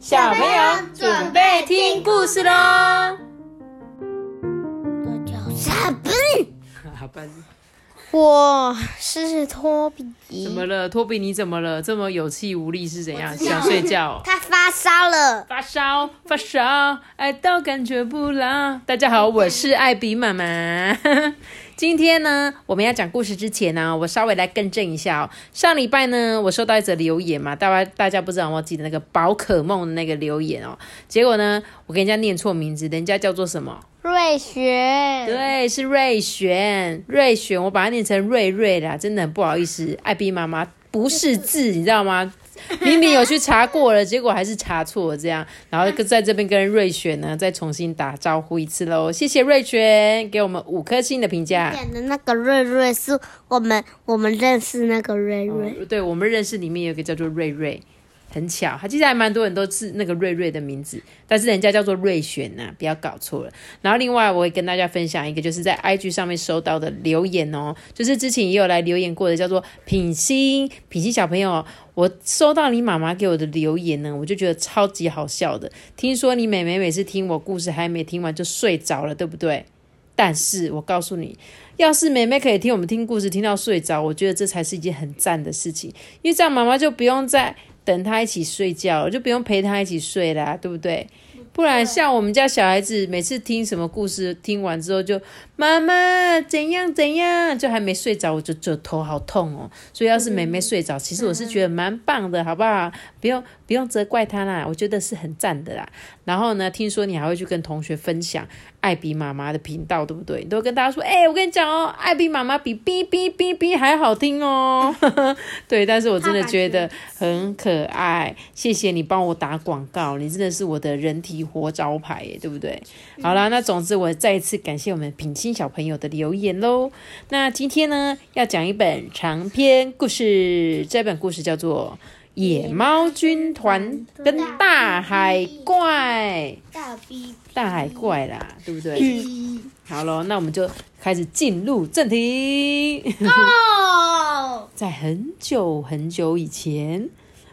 小朋友准备听故事喽。我叫傻笨，好笨，我是托比。怎么了，托比？你怎么了？这么有气无力是怎样？想睡觉？他发烧了，发烧，发烧，爱到感觉不老。大家好，我是艾比妈妈。今天呢，我们要讲故事之前呢，我稍微来更正一下哦。上礼拜呢，我收到一则留言嘛，大家大家不知道有没有记得那个宝可梦的那个留言哦？结果呢，我跟人家念错名字，人家叫做什么？瑞璇。对，是瑞璇，瑞璇，我把它念成瑞瑞啦，真的很不好意思，艾比妈妈不识字，你知道吗？明明有去查过了，结果还是查错了，这样，然后在这边跟瑞雪呢再重新打招呼一次喽，谢谢瑞雪给我们五颗星的评价。演的那个瑞瑞是我们我们认识那个瑞瑞，哦对我们认识里面有一个叫做瑞瑞，很巧，他其实还蛮多人都是那个瑞瑞的名字，但是人家叫做瑞璇呐、不要搞错了。然后另外我会跟大家分享一个，就是在 IG 上面收到的留言哦，就是之前也有来留言过的，叫做品心，品心小朋友。我收到你妈妈给我的留言呢，我就觉得超级好笑的。听说你妹妹每次听我故事还没听完就睡着了，对不对？但是我告诉你，要是妹妹可以听我们听故事听到睡着，我觉得这才是一件很赞的事情，因为这样妈妈就不用再等他一起睡觉，就不用陪他一起睡啦，对不对？不然像我们家小孩子，每次听什么故事，听完之后就妈妈怎样怎样，就还没睡着，我就就头好痛哦。所以要是妹妹睡着，其实我是觉得蛮棒的，好不好？不用不用责怪他啦，我觉得是很赞的啦。然后呢，听说你还会去跟同学分享艾比妈妈的频道，对不对？你都会跟大家说，哎、我跟你讲哦，艾比妈妈比哔哔哔哔还好听哦。对，但是我真的觉得很可爱，谢谢你帮我打广告，你真的是我的人体活招牌耶，对不对？好啦，那总之我再一次感谢我们品心小朋友的留言喽。那今天呢，要讲一本长篇故事，这本故事叫做《野猫军团跟大海怪》。大海怪啦，对不对？好咯，那我们就开始进入正题。哦，在很久很久以前，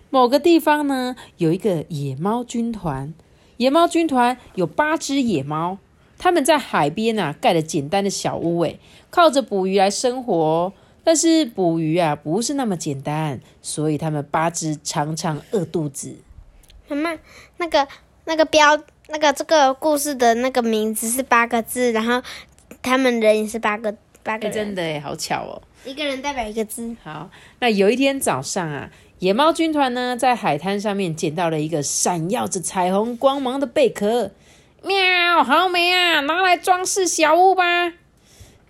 某个地方呢，有一个野猫军团。野猫军团有八只野猫，他们在海边啊盖了简单的小屋，诶，靠着捕鱼来生活哦。但是捕鱼啊不是那么简单，所以他们八只常常饿肚子。妈妈，那个那个标那个这个故事的那个名字是八个字，然后他们人也是八个八个真的哎，好巧哦。一个人代表一个字。好，那有一天早上啊，野猫军团呢在海滩上面捡到了一个闪耀着彩虹光芒的贝壳，喵，好美啊，拿来装饰小屋吧。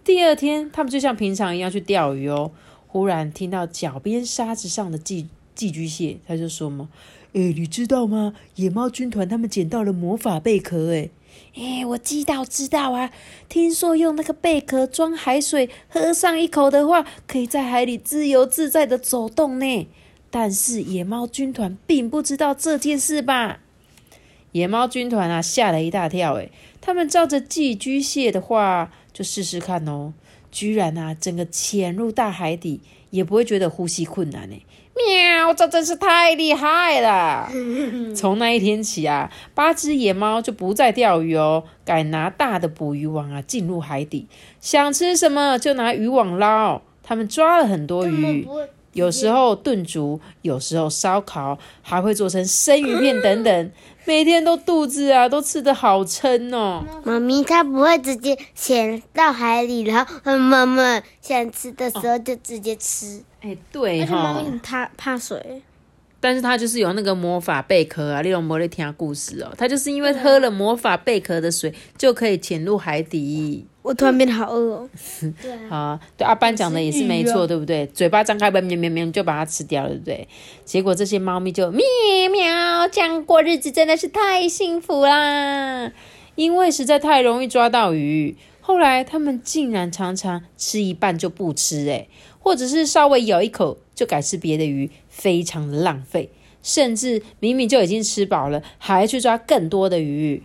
第二天，他们就像平常一样去钓鱼哦。忽然听到脚边沙子上的寄寄居蟹，他就说嘛：“诶，你知道吗？野猫军团他们捡到了魔法贝壳，诶。哎，我知道，知道啊！听说用那个贝壳装海水，喝上一口的话，可以在海里自由自在的走动呢。但是野猫军团并不知道这件事吧？野猫军团啊，吓了一大跳。诶，他们照着寄居蟹的话，就试试看哦。居然啊，整个潜入大海底，也不会觉得呼吸困难呢。喵，这真是太厉害了！从那一天起啊，八只野猫就不再钓鱼哦，改拿大的捕鱼网啊进入海底，想吃什么就拿渔网捞。他们抓了很多鱼，有时候炖煮，有时候烧烤，还会做成生鱼片等等。每天都肚子啊都吃得好撑哦。妈咪她不会直接潜到海里，然后嗯妈妈想吃的时候就直接吃，哎，对而且妈哈咪，很怕怕水。但是他就是有那个魔法贝壳啊，利用魔力听故事哦。他就是因为喝了魔法贝壳的水，就可以潜入海底。我突然变得好饿哦。对啊，啊，对阿班讲的也是没错，对不对？嘴巴张开，喵喵喵就把它吃掉了，对不对？结果这些猫咪就喵喵，这样过日子真的是太幸福啦！因为实在太容易抓到鱼，后来他们竟然常常吃一半就不吃，诶，或者是稍微咬一口就改吃别的鱼，非常的浪费。甚至明明就已经吃饱了，还去抓更多的鱼。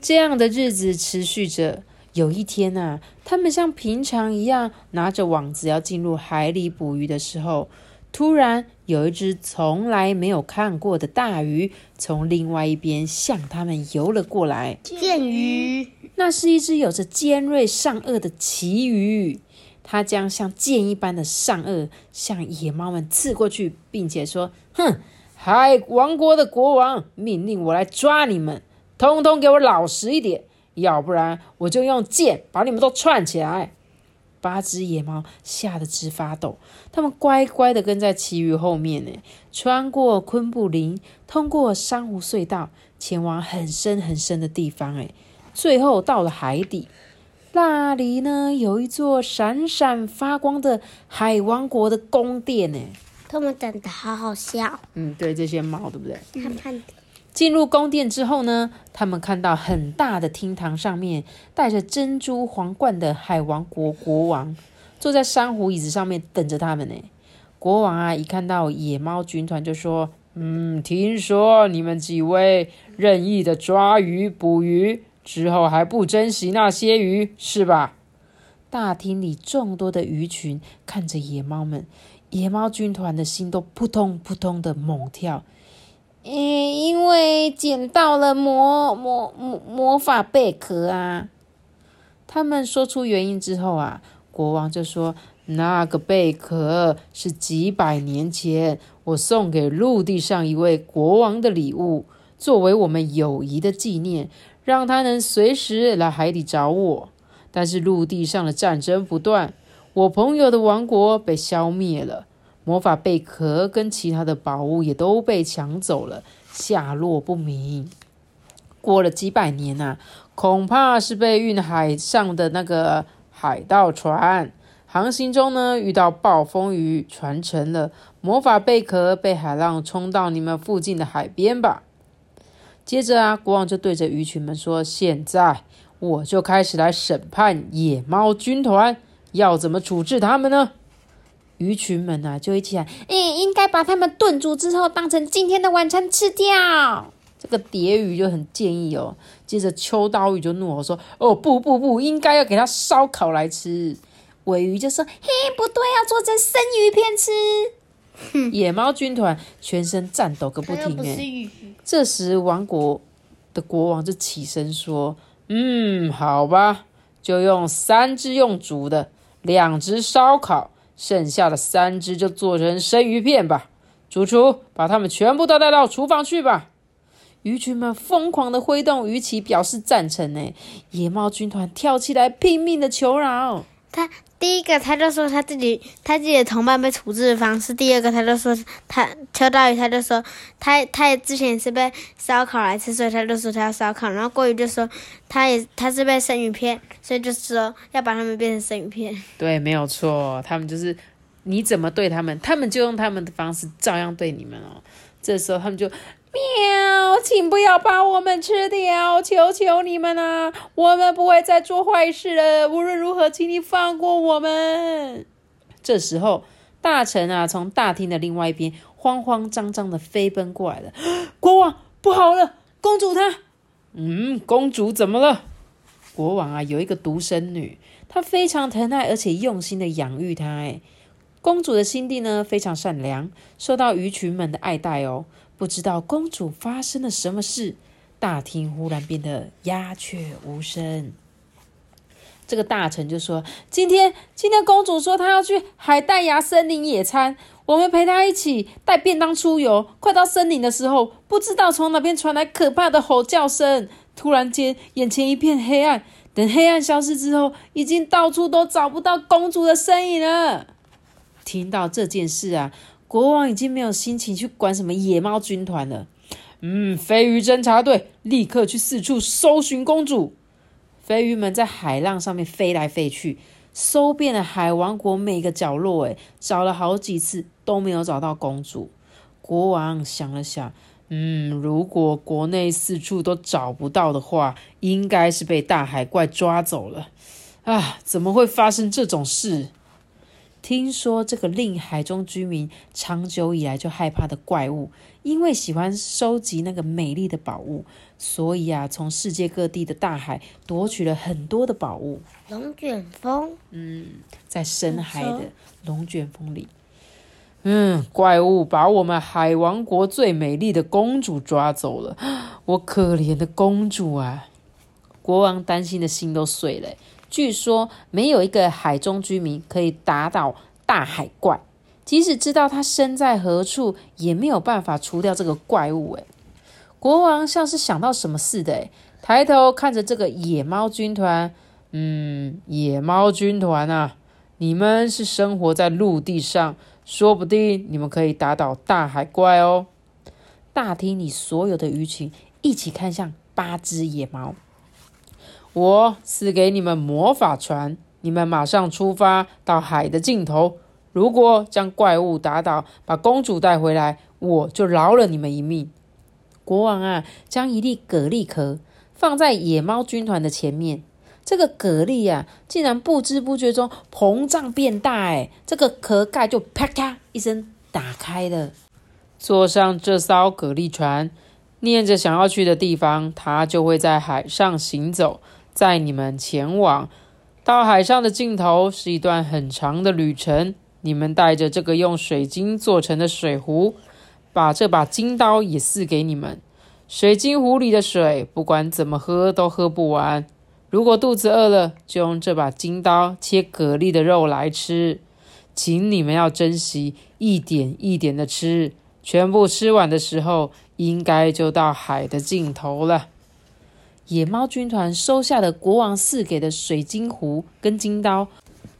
这样的日子持续着。有一天啊，他们像平常一样拿着网子要进入海里捕鱼的时候，突然，有一只从来没有看过的大鱼从另外一边向他们游了过来。剑鱼，那是一只有着尖锐上颚的旗鱼，它将像剑一般的上颚向野猫们刺过去，并且说：“哼，海王国的国王命令我来抓你们，通通给我老实一点，要不然我就用剑把你们都串起来。”八只野猫吓得直发抖，它们乖乖的跟在奇鱼后面呢，穿过昆布林，通过珊瑚隧道，前往很深很深的地方。哎，最后到了海底，那里呢有一座闪闪发光的海王国的宫殿呢。他们长得好好笑。嗯，对，这些猫对不对？胖胖的。进入宫殿之后呢，他们看到很大的厅堂上面戴着珍珠皇冠的海王国国王坐在珊瑚椅子上面等着他们呢。国王啊，一看到野猫军团就说：“嗯，听说你们几位任意的抓鱼捕鱼之后还不珍惜那些鱼，是吧？”大厅里众多的鱼群看着野猫们，野猫军团的心都扑通扑通的猛跳。嗯，因为捡到了魔魔魔魔法贝壳啊！他们说出原因之后啊，国王就说：“那个贝壳是几百年前我送给陆地上一位国王的礼物，作为我们友谊的纪念，让他能随时来海底找我。但是陆地上的战争不断，我朋友的王国被消灭了。”魔法贝壳跟其他的宝物也都被抢走了，下落不明。过了几百年呐，恐怕是被运海上的那个海盗船航行中呢，遇到暴风雨，船沉了。魔法贝壳被海浪冲到你们附近的海边吧。接着啊，国王就对着鱼群们说：“现在我就开始来审判野猫军团，要怎么处置他们呢？”鱼群们啊，就一起来，哎，应该把它们炖煮之后，当成今天的晚餐吃掉。这个蝶鱼就很建议哦。接着秋刀鱼就怒吼说：“哦，不不不，应该要给它烧烤来吃。”尾鱼就说：“嘿，不对，要做成生鱼片吃。”野猫军团全身颤抖个不停。哎，这时王国的国王就起身说：“嗯，好吧，就用三只用煮的，两只烧烤。”剩下的三只就做成生鱼片吧，主厨把它们全部都带到厨房去吧。鱼群们疯狂的挥动鱼鳍，表示赞成。呢，野猫军团跳起来，拼命的求饶。他第一个，他就说他自己他自己的同伴被处置的方式；第二个，他就说他秋刀鱼，他就说他他也之前是被烧烤来吃，所以他就说他要烧烤。然后过鱼就说他也他是被生鱼片，所以就说要把他们变成生鱼片。对，没有错，他们就是你怎么对他们，他们就用他们的方式照样对你们哦。这时候他们就。喵，请不要把我们吃掉，求求你们啦，我们不会再做坏事了。无论如何，请你放过我们。这时候，大臣啊，从大厅的另外一边慌慌张张的飞奔过来了。国王，不好了，公主她……嗯，公主怎么了？国王啊，有一个独生女，她非常疼爱而且用心的养育她。哎，公主的心地呢，非常善良，受到鱼群们的爱戴哦。不知道公主发生了什么事，大厅忽然变得鸦雀无声。这个大臣就说：“今天，今天公主说她要去海带芽森林野餐，我们陪她一起带便当出游。快到森林的时候，不知道从哪边传来可怕的吼叫声。突然间，眼前一片黑暗。等黑暗消失之后，已经到处都找不到公主的身影了。”听到这件事啊。国王已经没有心情去管什么野猫军团了。嗯，飞鱼侦察队立刻去四处搜寻公主。飞鱼们在海浪上面飞来飞去，搜遍了海王国每个角落，诶，找了好几次都没有找到公主。国王想了想，嗯，如果国内四处都找不到的话，应该是被大海怪抓走了。啊，怎么会发生这种事？听说这个令海中居民长久以来就害怕的怪物，因为喜欢收集那个美丽的宝物，所以啊，从世界各地的大海夺取了很多的宝物。龙卷风，嗯，在深海的龙卷风里，嗯，怪物把我们海王国最美丽的公主抓走了，我可怜的公主啊！国王担心的心都碎了。据说没有一个海中居民可以打倒大海怪，即使知道他身在何处，也没有办法除掉这个怪物。诶国王像是想到什么似的，诶抬头看着这个野猫军团，嗯，野猫军团啊，你们是生活在陆地上。说不定你们可以打倒大海怪哦！大厅里所有的鱼群一起看向八只野猫。我赐给你们魔法船，你们马上出发到海的尽头。如果将怪物打倒，把公主带回来，我就饶了你们一命。国王啊，将一粒蛤蜊壳放在野猫军团的前面。这个蛤蜊呀，竟然不知不觉中膨胀变大，哎，这个壳盖就啪嗒一声打开了。坐上这艘蛤蜊船，念着想要去的地方，它就会在海上行走，载你们前往。到海上的尽头是一段很长的旅程。你们带着这个用水晶做成的水壶，把这把金刀也赐给你们。水晶壶里的水，不管怎么喝都喝不完。如果肚子饿了，就用这把金刀切蛤蜊的肉来吃。请你们要珍惜，一点一点的吃，全部吃完的时候，应该就到海的尽头了。野猫军团收下的国王赐给的水晶壶跟金刀。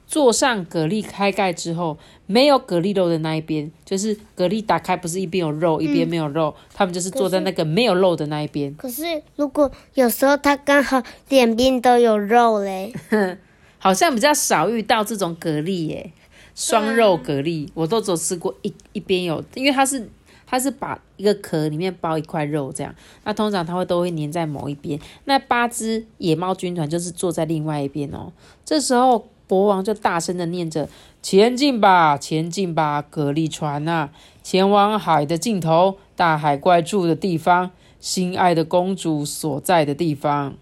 坐上蛤蜊开盖之后，没有蛤蜊肉的那一边，就是蛤蜊打开，不是一边有肉，一边没有肉，他们就是坐在那个没有肉的那一边。可是如果有时候它刚好两边都有肉嘞，好像比较少遇到这种蛤蜊耶，双肉蛤蜊，我都只有吃过一一边有，因为它是它是把一个壳里面包一块肉这样，那通常它会都会粘在某一边。那八只野猫军团就是坐在另外一边哦，这时候。国王就大声的念着：“前进吧，前进吧，蛤蜊船啊，前往海的尽头，大海怪住的地方，心爱的公主所在的地方。”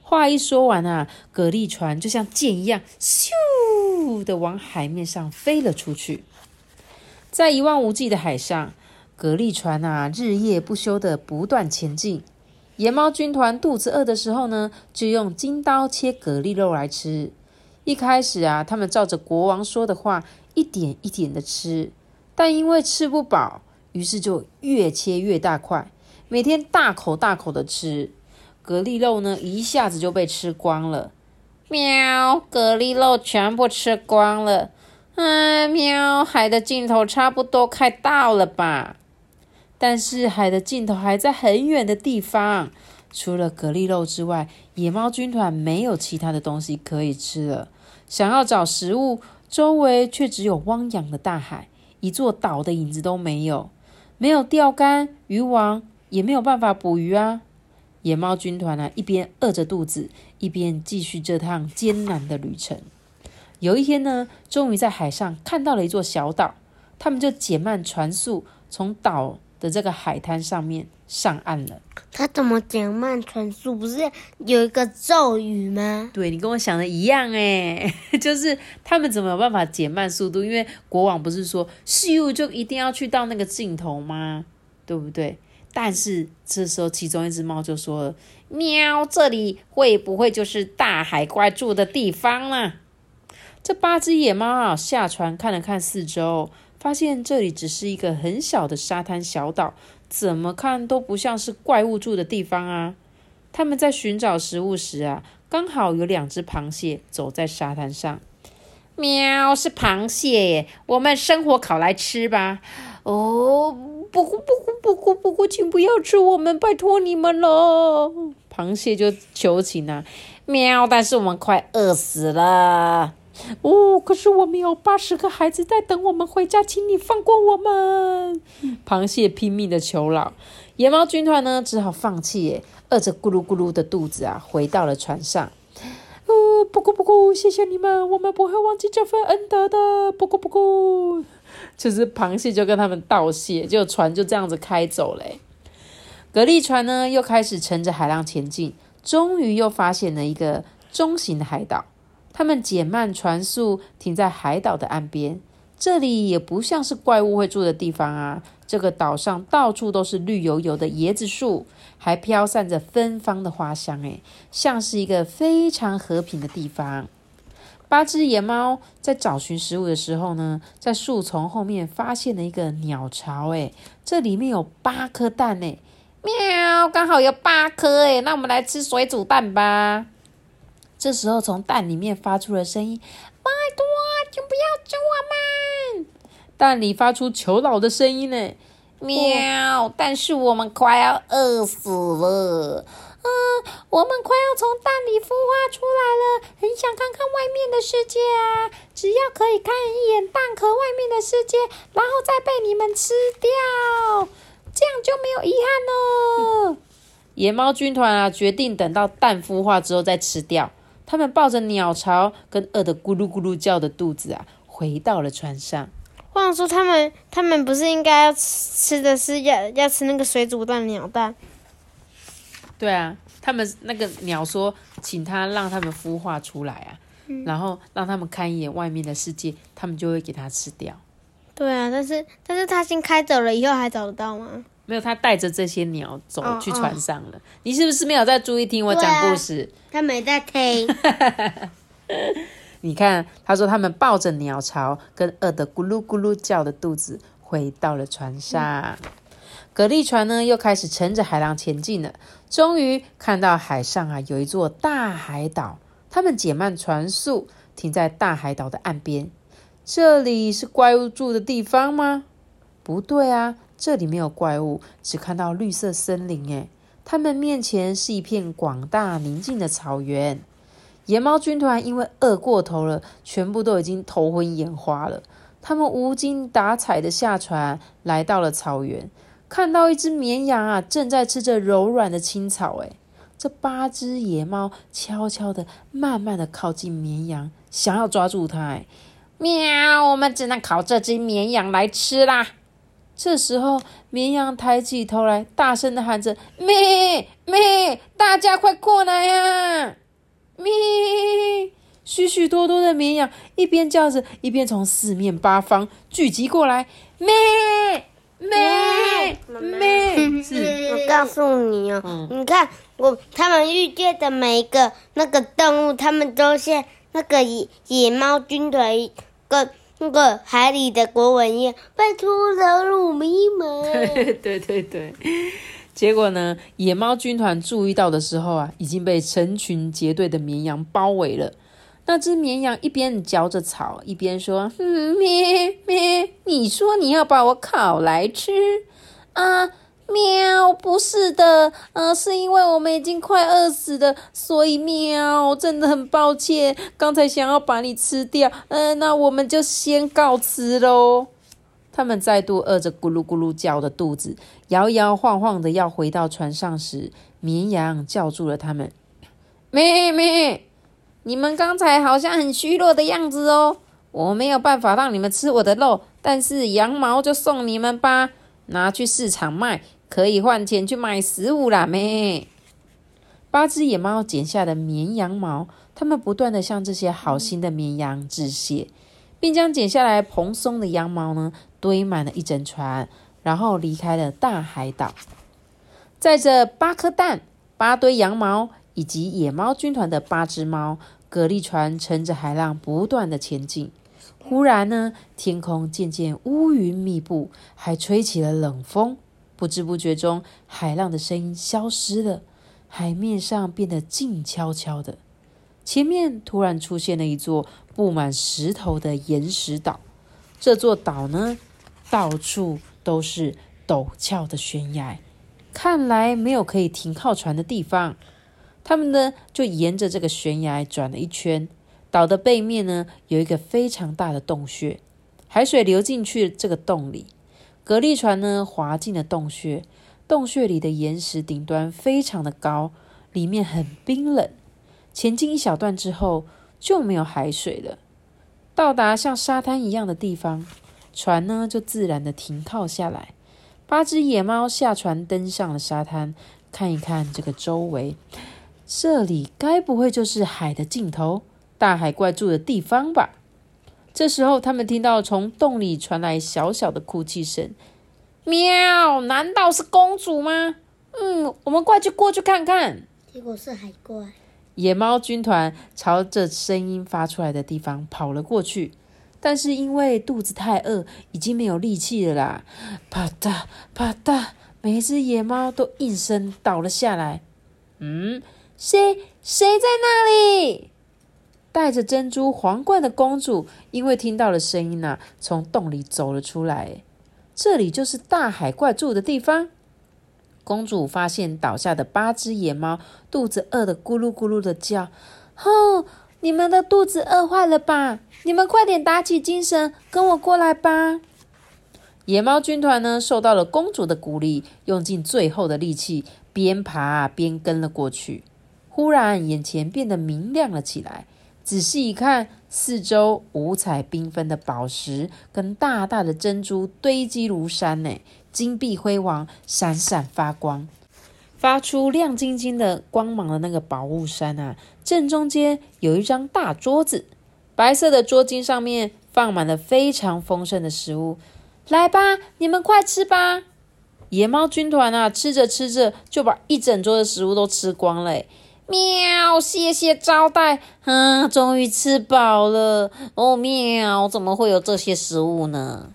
话一说完啊，蛤蜊船就像箭一样，咻的往海面上飞了出去。在一望无际的海上，蛤蜊船啊，日夜不休的不断前进。野猫军团肚子饿的时候呢，就用金刀切蛤蜊肉来吃。一开始啊，他们照着国王说的话，一点一点的吃，但因为吃不饱，于是就越切越大块，每天大口大口的吃蛤蜊肉呢，一下子就被吃光了。喵，蛤蜊肉全部吃光了。嗯，喵，海的尽头差不多快到了吧？但是海的尽头还在很远的地方。除了蛤蜊肉之外，野猫军团没有其他的东西可以吃了。想要找食物，周围却只有汪洋的大海，一座岛的影子都没有。没有钓竿、渔网，也没有办法捕鱼啊！野猫军团啊，一边饿着肚子，一边继续这趟艰难的旅程。有一天呢，终于在海上看到了一座小岛，他们就减慢船速，从岛。的这个海滩上面上岸了，他怎么减慢船速？不是有一个咒语吗？对你跟我想的一样哎，就是他们怎么有办法减慢速度？因为国王不是说咻就一定要去到那个尽头吗？对不对？但是这时候其中一只猫就说了：“喵，这里会不会就是大海怪住的地方呢？”这八只野猫啊下船看了看四周。发现这里只是一个很小的沙滩小岛，怎么看都不像是怪物住的地方啊！他们在寻找食物时啊，刚好有两只螃蟹走在沙滩上。喵，是螃蟹耶！我们生火烤来吃吧。哦，不哭不哭不哭不哭，请不要吃我们，拜托你们了。螃蟹就求情啊，喵！但是我们快饿死了。哦，可是我们有八十个孩子在等我们回家，请你放过我们！螃蟹拼命的求饶，野猫军团呢只好放弃，耶，饿着咕噜咕噜的肚子啊，回到了船上。哦，不过不过，谢谢你们，我们不会忘记这份恩德的。不过不过，就是螃蟹就跟他们道谢，就船就这样子开走了。蛤蜊船呢又开始乘着海浪前进，终于又发现了一个中型的海岛。他们减慢船速，停在海岛的岸边。这里也不像是怪物会住的地方啊。这个岛上到处都是绿油油的椰子树，还飘散着芬芳的花香，诶，像是一个非常和平的地方。八只野猫在找寻食物的时候呢，在树丛后面发现了一个鸟巢，诶，这里面有八颗蛋，诶，喵，刚好有八颗，诶，那我们来吃水煮蛋吧。这时候，从蛋里面发出了声音：“拜托，请不要救我们！”蛋里发出求饶的声音呢，喵！但是我们快要饿死了，嗯，我们快要从蛋里孵化出来了，很想看看外面的世界啊！只要可以看一眼蛋壳外面的世界，然后再被你们吃掉，这样就没有遗憾了。野猫军团啊，决定等到蛋孵化之后再吃掉。他们抱着鸟巢跟饿得咕噜咕噜叫的肚子啊，回到了船上。或者说，他们他们不是应该要吃的是要要吃那个水煮蛋鸟蛋？对啊，他们那个鸟说，请他让他们孵化出来啊，然后让他们看一眼外面的世界，他们就会给他吃掉。对啊，但是但是他先开走了，以后还找得到吗？没有，他带着这些鸟走去船上了。你是不是没有在注意听我讲故事？他没在听。你看，他说他们抱着鸟巢，跟饿得咕噜咕噜叫的肚子，回到了船上。蛤蜊船呢，又开始乘着海浪前进了。终于看到海上啊，有一座大海岛。他们减慢船速，停在大海岛的岸边。这里是怪物住的地方吗？不对啊，这里没有怪物，只看到绿色森林。诶，他们面前是一片广大宁静的草原。野猫军团因为饿过头了，全部都已经头昏眼花了。他们无精打采的下船，来到了草原，看到一只绵羊啊，正在吃着柔软的青草。诶，这八只野猫悄悄的、慢慢的靠近绵羊，想要抓住它。喵，我们只能靠这只绵羊来吃啦。这时候，绵羊抬起头来，大声的喊着：“咩咩，大家快过来呀！”咩！许许多多的绵羊一边叫着，一边从四面八方聚集过来。咩咩咩！是，我告诉你哦，你看我他们遇见的每一个那个动物，他们都像那个野野猫军团跟那个海里的国文一样，拜托饶了我们一马。对对对对。结果呢？野猫军团注意到的时候啊，已经被成群结队的绵羊包围了。那只绵羊一边嚼着草，一边说：“咩咩，你说你要把我烤来吃啊？喵，不是的，呃，是因为我们已经快饿死了，所以喵，真的很抱歉，刚才想要把你吃掉。嗯，那我们就先告辞喽。”他们再度饿着咕噜咕噜叫的肚子，摇摇晃晃的要回到船上时，绵羊叫住了他们：“咩咩，你们刚才好像很虚弱的样子哦，我没有办法让你们吃我的肉，但是羊毛就送你们吧，拿去市场卖，可以换钱去买食物啦。”咩，八只野猫剪下的绵羊毛，他们不断的向这些好心的绵羊致谢。并将剪下来蓬松的羊毛呢堆满了一整船，然后离开了大海岛。载着八颗蛋、八堆羊毛以及野猫军团的八只猫，蛤蜊船乘着海浪不断的前进。忽然呢，天空渐渐乌云密布，还吹起了冷风。不知不觉中，海浪的声音消失了，海面上变得静悄悄的。前面突然出现了一座布满石头的岩石岛，这座岛呢，到处都是陡峭的悬崖，看来没有可以停靠船的地方。他们呢，就沿着这个悬崖转了一圈，岛的背面呢，有一个非常大的洞穴，海水流进去这个洞里，蛤蜊船呢，滑进了洞穴。洞穴里的岩石顶端非常的高，里面很冰冷。前进一小段之后，就没有海水了。到达像沙滩一样的地方，船呢就自然的停靠下来。八只野猫下船，登上了沙滩，看一看这个周围。这里该不会就是海的尽头，大海怪住的地方吧？这时候，他们听到从洞里传来小小的哭泣声。喵！难道是公主吗？嗯，我们快去过去看看。结果是海怪。野猫军团朝着声音发出来的地方跑了过去，但是因为肚子太饿，已经没有力气了啦！啪嗒啪嗒，每一只野猫都应声倒了下来。嗯，谁谁在那里？戴着珍珠皇冠的公主因为听到了声音呐，从洞里走了出来。这里就是大海怪住的地方。公主发现倒下的八只野猫，肚子饿得咕噜咕噜的叫。吼！你们的肚子饿坏了吧？你们快点打起精神，跟我过来吧！野猫军团呢，受到了公主的鼓励，用尽最后的力气，边爬边跟了过去。忽然，眼前变得明亮了起来。仔细一看，四周五彩缤纷的宝石跟大大的珍珠堆积如山，呢，金碧辉煌，闪闪发光，发出亮晶晶的光芒的那个宝物山啊，正中间有一张大桌子，白色的桌巾上面放满了非常丰盛的食物。来吧，你们快吃吧！野猫军团啊，吃着吃着就把一整桌的食物都吃光了。喵！谢谢招待，啊，终于吃饱了。哦，喵！怎么会有这些食物呢？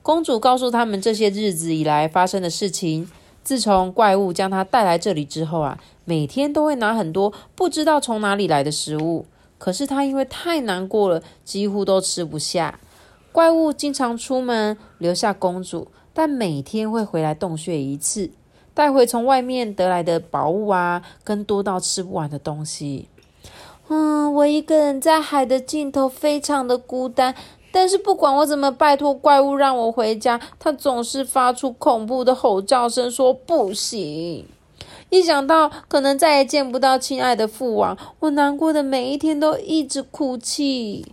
公主告诉他们这些日子以来发生的事情。自从怪物将她带来这里之后啊，每天都会拿很多不知道从哪里来的食物。可是她因为太难过了，几乎都吃不下。怪物经常出门留下公主，但每天会回来洞穴一次。带回从外面得来的宝物啊，跟多到吃不完的东西。嗯，我一个人在海的尽头，非常的孤单。但是不管我怎么拜托怪物让我回家，它总是发出恐怖的吼叫声，说不行。一想到可能再也见不到亲爱的父王，我难过的每一天都一直哭泣。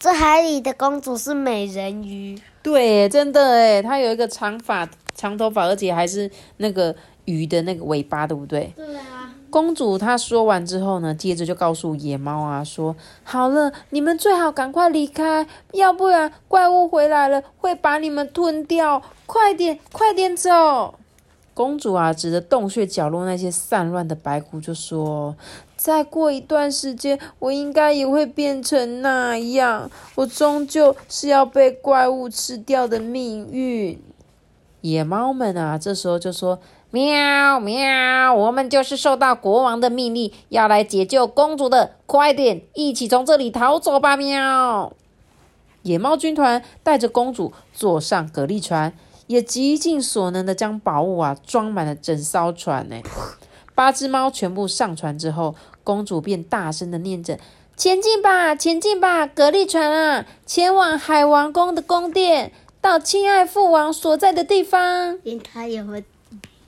这海里的公主是美人鱼，对，真的诶，她有一个长发。长头发，而且还是那个鱼的那个尾巴，对不对？对啊。公主她说完之后呢，接着就告诉野猫啊说：“好了，你们最好赶快离开，要不然怪物回来了会把你们吞掉。快点，快点走！”公主啊，指着洞穴角落那些散乱的白骨就说：“再过一段时间，我应该也会变成那样，我终究是要被怪物吃掉的命运。”野猫们啊，这时候就说：“喵喵，我们就是受到国王的命令，要来解救公主的，快点，一起从这里逃走吧！”喵。野猫军团带着公主坐上蛤蜊船，也极尽所能的将宝物啊装满了整艘船。呢，八只猫全部上船之后，公主便大声的念着：“前进吧，前进吧，蛤蜊船啊，前往海王宫的宫殿。”到亲爱父王所在的地方，连他也会。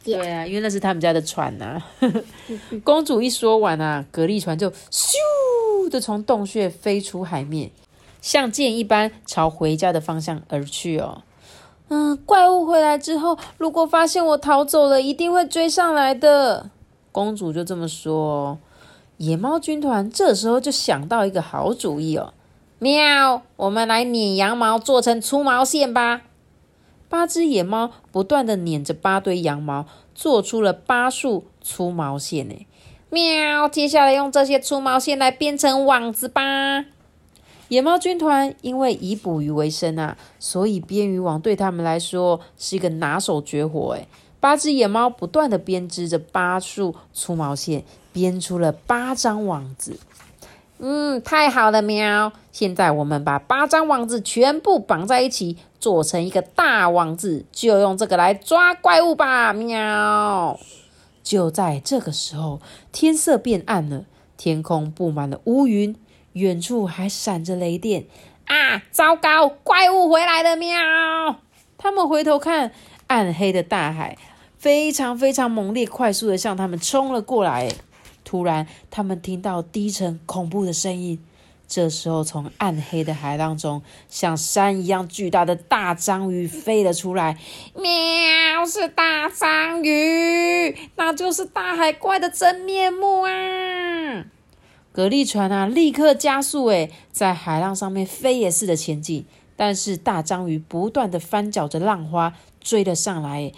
对啊，因为那是他们家的船呐。公主一说完啊，蛤蜊船就咻的从洞穴飞出海面，像箭一般朝回家的方向而去哦。嗯，怪物回来之后，如果发现我逃走了，一定会追上来的。公主就这么说。野猫军团这时候就想到一个好主意哦。喵！我们来捻羊毛做成粗毛线吧。八只野猫不断的捻着八堆羊毛，做出了八束粗毛线。呢。喵！接下来用这些粗毛线来编成网子吧。野猫军团因为以捕鱼为生啊，所以编渔网对他们来说是一个拿手绝活。诶八只野猫不断的编织着八束粗毛线，编出了八张网子。嗯，太好了，喵！现在我们把八张网子全部绑在一起，做成一个大网子，就用这个来抓怪物吧，喵！就在这个时候，天色变暗了，天空布满了乌云，远处还闪着雷电。啊，糟糕，怪物回来了，喵！他们回头看，暗黑的大海非常非常猛烈，快速的向他们冲了过来。突然，他们听到低沉恐怖的声音。这时候，从暗黑的海浪中，像山一样巨大的大章鱼飞了出来。喵，是大章鱼，那就是大海怪的真面目啊！蛤蜊船啊，立刻加速，诶，在海浪上面飞也似的前进。但是大章鱼不断的翻搅着浪花，追了上来。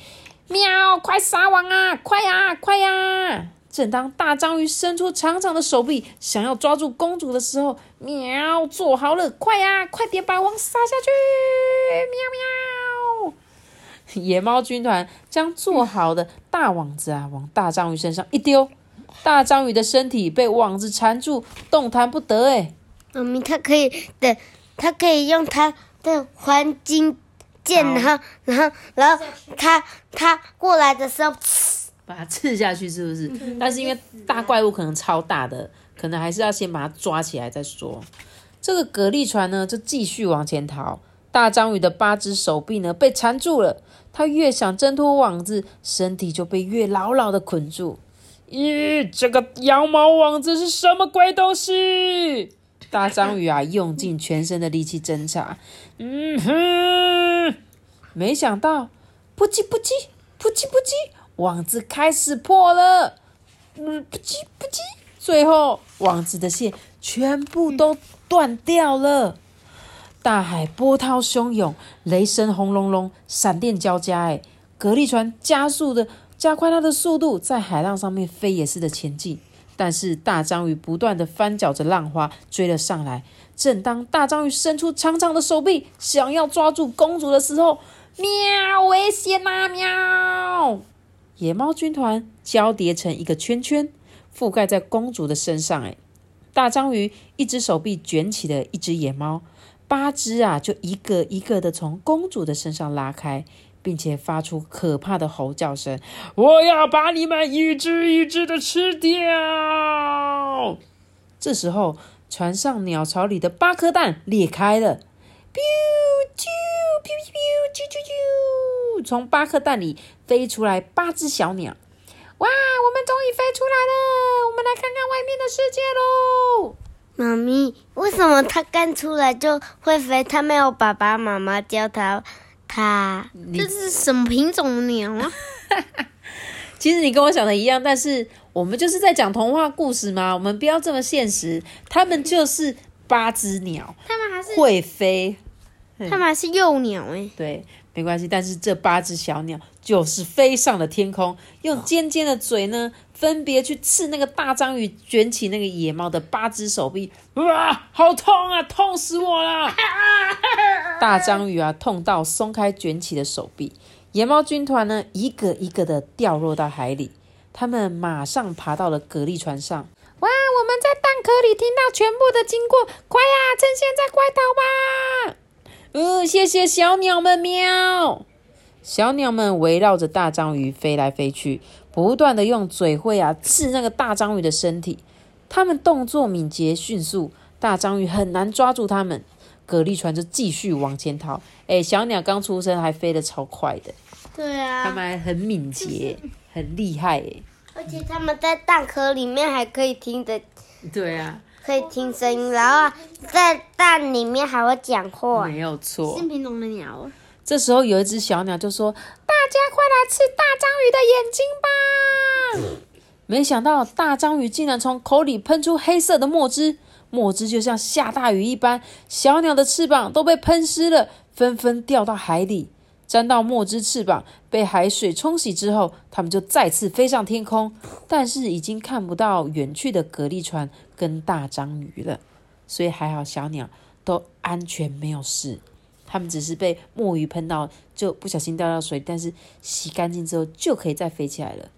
喵！快撒网啊！快呀！快呀！正当大章鱼伸出长长的手臂，想要抓住公主的时候，喵！做好了，快呀！快点把网撒下去！喵喵！野猫军团将做好的大网子啊，往大章鱼身上一丢，大章鱼的身体被网子缠住，动弹不得。哎，妈咪，它可以的，它可以用它的黄金剑，然后，然后，然后，它它过来的时候。把它刺下去是不是？但是因为大怪物可能超大的，可能还是要先把它抓起来再说。这个蛤蜊船呢，就继续往前逃。大章鱼的八只手臂呢被缠住了，它越想挣脱网子，身体就被越牢牢的捆住。咦，这个羊毛网子是什么鬼东西？大章鱼啊，用尽全身的力气挣扎。嗯哼，没想到，扑叽扑叽，扑叽扑叽。网子开始破了，嗯，不叽不叽，最后网子的线全部都断掉了。大海波涛汹涌，雷声轰隆隆，闪电交加。哎，蛤蜊船加速的加快它的速度，在海浪上面飞也似的前进。但是大章鱼不断的翻搅着浪花，追了上来。正当大章鱼伸出长长的手臂，想要抓住公主的时候，喵，危险啊，喵！野猫军团交叠成一个圈圈，覆盖在公主的身上。哎，大章鱼一只手臂卷起了一只野猫，八只啊就一个一个的从公主的身上拉开，并且发出可怕的吼叫声：“我要把你们一只一只的吃掉！”这时候，船上鸟巢里的八颗蛋裂开了，啾啾啾啾啾啾啾，从八颗蛋里。飞出来八只小鸟，哇！我们终于飞出来了，我们来看看外面的世界喽。妈咪，为什么它刚出来就会飞？它没有爸爸妈妈教它，它 这是什么品种的鸟啊？其实你跟我想的一样，但是我们就是在讲童话故事嘛，我们不要这么现实。它们就是八只鸟，它们还是会飞，它们还是幼鸟哎。对。没关系，但是这八只小鸟就是飞上了天空，用尖尖的嘴呢，分别去刺那个大章鱼卷起那个野猫的八只手臂。哇，好痛啊，痛死我了！大章鱼啊，痛到松开卷起的手臂。野猫军团呢，一个一个的掉落到海里。他们马上爬到了蛤蜊船上。哇，我们在蛋壳里听到全部的经过，快呀，趁现在快逃吧！嗯，谢谢小鸟们喵！小鸟们围绕着大章鱼飞来飞去，不断的用嘴喙啊刺那个大章鱼的身体。它们动作敏捷迅速，大章鱼很难抓住它们。蛤蜊船就继续往前逃。哎，小鸟刚出生还飞得超快的。对啊，它们还很敏捷，很厉害哎。而且它们在蛋壳里面还可以听得。对啊。可以听声音，然后在蛋里面还会讲话。没有错。新品种的鸟。这时候有一只小鸟就说：“大家快来吃大章鱼的眼睛吧！”没想到大章鱼竟然从口里喷出黑色的墨汁，墨汁就像下大雨一般，小鸟的翅膀都被喷湿了，纷纷掉到海里。沾到墨汁翅膀被海水冲洗之后，它们就再次飞上天空，但是已经看不到远去的蛤蜊船跟大章鱼了。所以还好，小鸟都安全没有事。它们只是被墨鱼喷到，就不小心掉到水，但是洗干净之后就可以再飞起来了。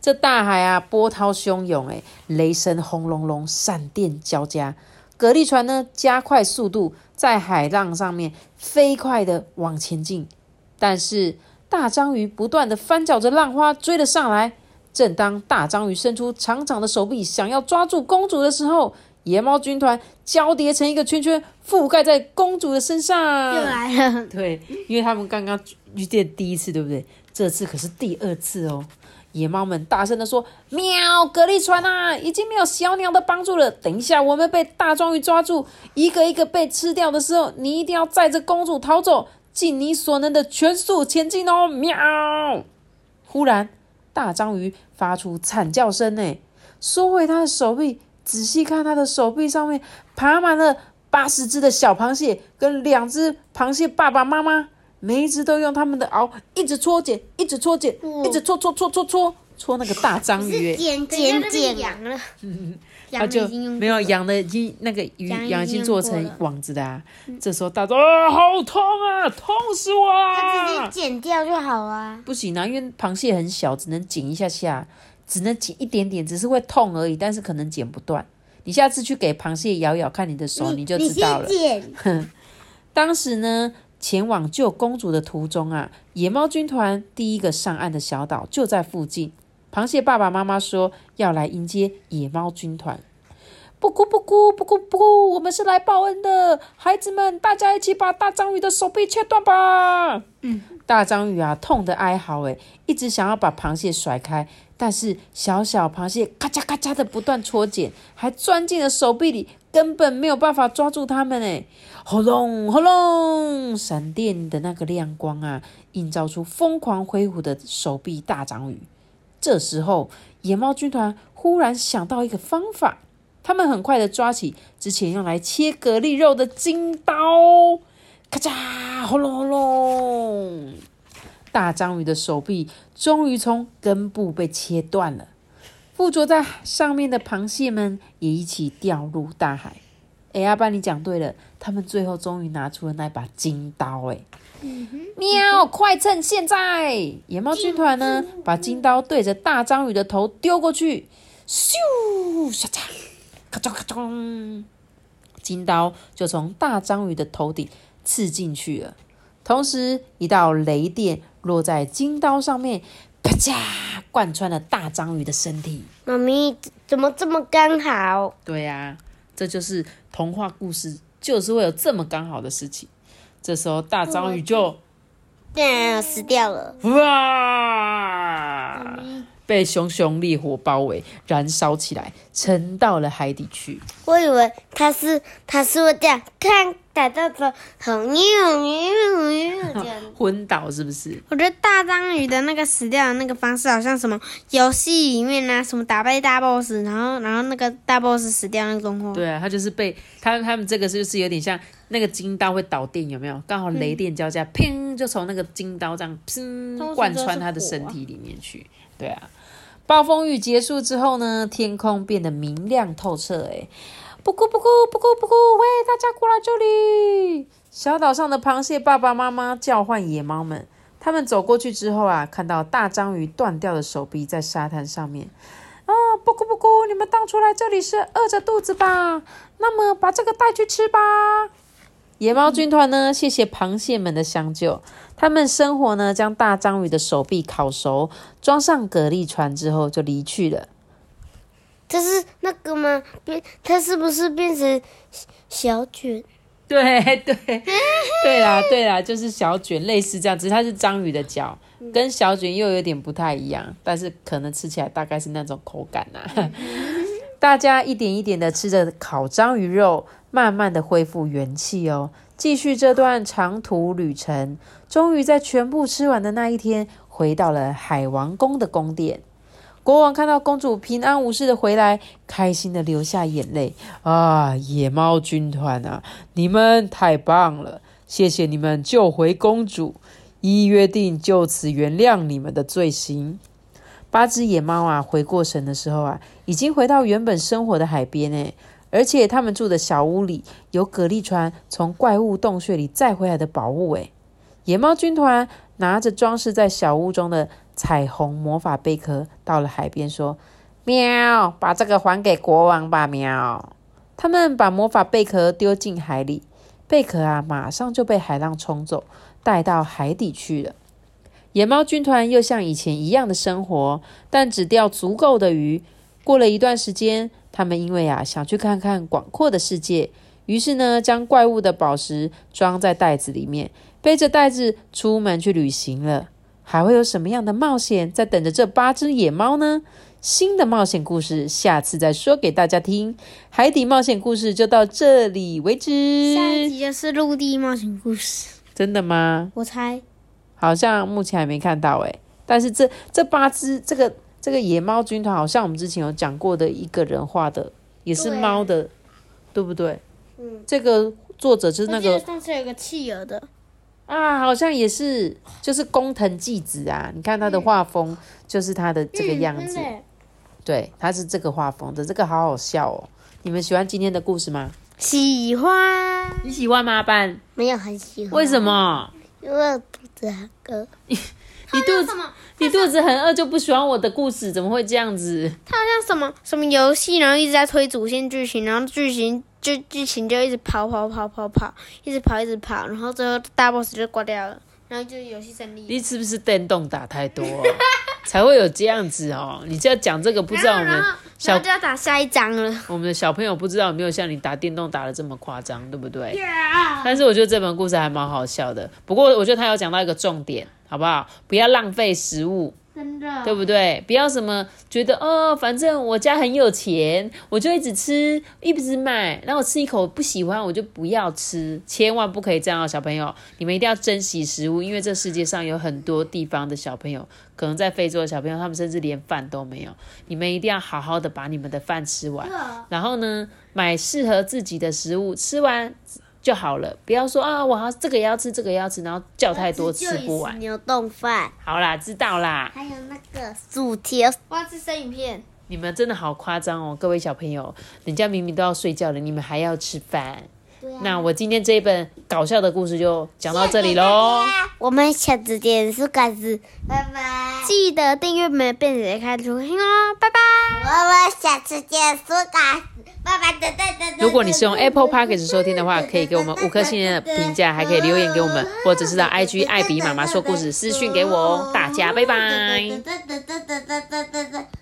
这大海啊，波涛汹涌，诶，雷声轰隆隆，闪电交加。蛤蜊船呢，加快速度，在海浪上面飞快的往前进。但是大章鱼不断的翻搅着浪花追了上来。正当大章鱼伸出长长的手臂想要抓住公主的时候，野猫军团交叠成一个圈圈，覆盖在公主的身上。又来了。对，因为他们刚刚遇见第一次，对不对？这次可是第二次哦。野猫们大声的说：“喵，格力船啊，已经没有小鸟的帮助了。等一下我们被大章鱼抓住，一个一个被吃掉的时候，你一定要载着公主逃走。”尽你所能的全速前进哦！喵！忽然，大章鱼发出惨叫声，哎，收回它的手臂，仔细看它的手臂上面爬满了八十只的小螃蟹，跟两只螃蟹爸爸妈妈，每一只都用他们的螯一直搓剪，一直搓剪，一直搓搓搓搓搓搓那个大章鱼。剪剪剪了，它就没有养的已经那个鱼养已经做成网子的啊。这时候大家啊，好痛啊，痛死我直啊！接剪掉就好啊。不行啊，因为螃蟹很小，只能剪一下下，只能剪一点点，只是会痛而已，但是可能剪不断。你下次去给螃蟹咬咬看你的手，你就知道了。剪，当时呢，前往救公主的途中啊，野猫军团第一个上岸的小岛就在附近。螃蟹爸爸妈妈说要来迎接野猫军团。不哭不哭不哭不哭，我们是来报恩的，孩子们，大家一起把大章鱼的手臂切断吧！嗯，大章鱼啊，痛得哀嚎，诶，一直想要把螃蟹甩开，但是小小螃蟹咔嚓咔嚓的不断搓剪，还钻进了手臂里，根本没有办法抓住它们，诶。轰隆轰隆，闪电的那个亮光啊，映照出疯狂挥舞的手臂大章鱼。这时候，野猫军团忽然想到一个方法，他们很快的抓起之前用来切蛤蜊肉的金刀，咔嚓，轰隆轰隆，大章鱼的手臂终于从根部被切断了，附着在上面的螃蟹们也一起掉入大海。哎，阿爸，你讲对了，他们最后终于拿出了那把金刀，哎。喵！快趁现在！野猫军团呢，把金刀对着大章鱼的头丢过去，咻！咔嚓！咔嚓咔嚓！金刀就从大章鱼的头顶刺进去了。同时，一道雷电落在金刀上面，啪嚓！贯穿了大章鱼的身体。妈咪怎么这么刚好？对呀、这就是童话故事，就是会有这么刚好的事情。这时候，大章鱼就对，死掉了。哇，被熊熊烈火包围，燃烧起来，沉到了海底去。我以为他是他是会这样看打到的，很扭扭扭这样。昏倒是不是？我觉得大章鱼的那个死掉的那个方式，好像什么游戏里面啊，什么打败大 boss，然后然后那个大 boss 死掉那个动画。对啊，他就是被他他们这个就是有点像那个金刀会导电，有没有？刚好雷电交加，砰，就从那个金刀这样砰贯穿他的身体里面去。对啊，暴风雨结束之后呢，天空变得明亮透彻。哎，不哭不哭不哭不哭，喂，大家过来这里！小岛上的螃蟹爸爸妈妈叫唤野猫们。他们走过去之后啊，看到大章鱼断掉的手臂在沙滩上面。啊，不咕不咕，你们当初来这里是饿着肚子吧？那么把这个带去吃吧。野猫军团呢，谢谢螃蟹们的相救。他们生火呢，将大章鱼的手臂烤熟，装上蛤蜊船之后就离去了。这是那个吗？变，它是不是变成小卷？对对对啦对啦，就是小卷，类似这样，只是它是章鱼的脚，跟小卷又有点不太一样，但是可能吃起来大概是那种口感呐、大家一点一点的吃着烤章鱼肉，慢慢的恢复元气哦，继续这段长途旅程。终于在全部吃完的那一天，回到了海王宫的宫殿。国王看到公主平安无事的回来，开心的流下眼泪啊！野猫军团啊，你们太棒了，谢谢你们救回公主，依约定就此原谅你们的罪行。八只野猫啊，回过神的时候啊，已经回到原本生活的海边诶，而且他们住的小屋里有蛤蜊船从怪物洞穴里载回来的宝物诶。野猫军团拿着装饰在小屋中的彩虹魔法贝壳，到了海边，说：“喵，把这个还给国王吧，喵。”他们把魔法贝壳丢进海里，贝壳啊，马上就被海浪冲走，带到海底去了。野猫军团又像以前一样的生活，但只钓足够的鱼。过了一段时间，他们因为啊想去看看广阔的世界，于是呢将怪物的宝石装在袋子里面，背着袋子出门去旅行了。还会有什么样的冒险在等着这八只野猫呢？新的冒险故事下次再说给大家听。海底冒险故事就到这里为止。下一集就是陆地冒险故事，真的吗？我猜。好像目前还没看到诶，但是这这八只这个这个野猫军团，好像我们之前有讲过的一个人画的也是猫的，对不对？嗯，这个作者就是那个上次有个企鹅的，啊，好像也是，就是工藤纪子啊。你看他的画风，就是他的这个样子。对，他是这个画风的，这个好好笑哦。你们喜欢今天的故事吗？喜欢，你喜欢吗，班？没有很喜欢。为什？么？因为我肚子很饿。你肚子？你肚子很饿就不喜欢我的故事，怎么会这样子？它好像什么什么游戏，然后一直在推主线剧情，然后剧情就剧情就一直跑跑跑跑跑，一直跑一直跑，然后最后大 boss 就挂掉了，然后就游戏胜利。你是不是电动打太多、啊，才会有这样子哦？你就要讲这个，不知道我们小就要打下一章了。我们的小朋友不知道有没有像你打电动打的这么夸张，对不对？但是我觉得这本故事还蛮好笑的。不过我觉得他有讲到一个重点，好不好？不要浪费食物，真的。对不对？不要什么觉得哦，反正我家很有钱，我就一直吃，一直买，然后我吃一口不喜欢我就不要吃，千万不可以这样哦，小朋友，你们一定要珍惜食物，因为这世界上有很多地方的小朋友，可能在非洲的小朋友，他们甚至连饭都没有，你们一定要好好的把你们的饭吃完，然后呢，买适合自己的食物，吃完。就好了，不要说啊，我要这个也要吃，这个也要吃，然后叫太多吃不完。牛冻饭，好啦，知道啦。还有那个薯条。我要吃生鱼片。你们真的好夸张哦，各位小朋友，人家明明都要睡觉了，你们还要吃饭。对啊那我今天这一本搞笑的故事就讲到这里喽。我们下次见，苏嘎子，拜拜！记得订阅没变姐开出听哦，拜拜！我们下次见，苏嘎子，拜拜！等等等如果你是用 Apple Podcast 收听的话，可以给我们五颗星的评价，还可以留言给我们，或者是到 IG 艾比妈妈说故事私讯给我哦。大家拜拜。拜。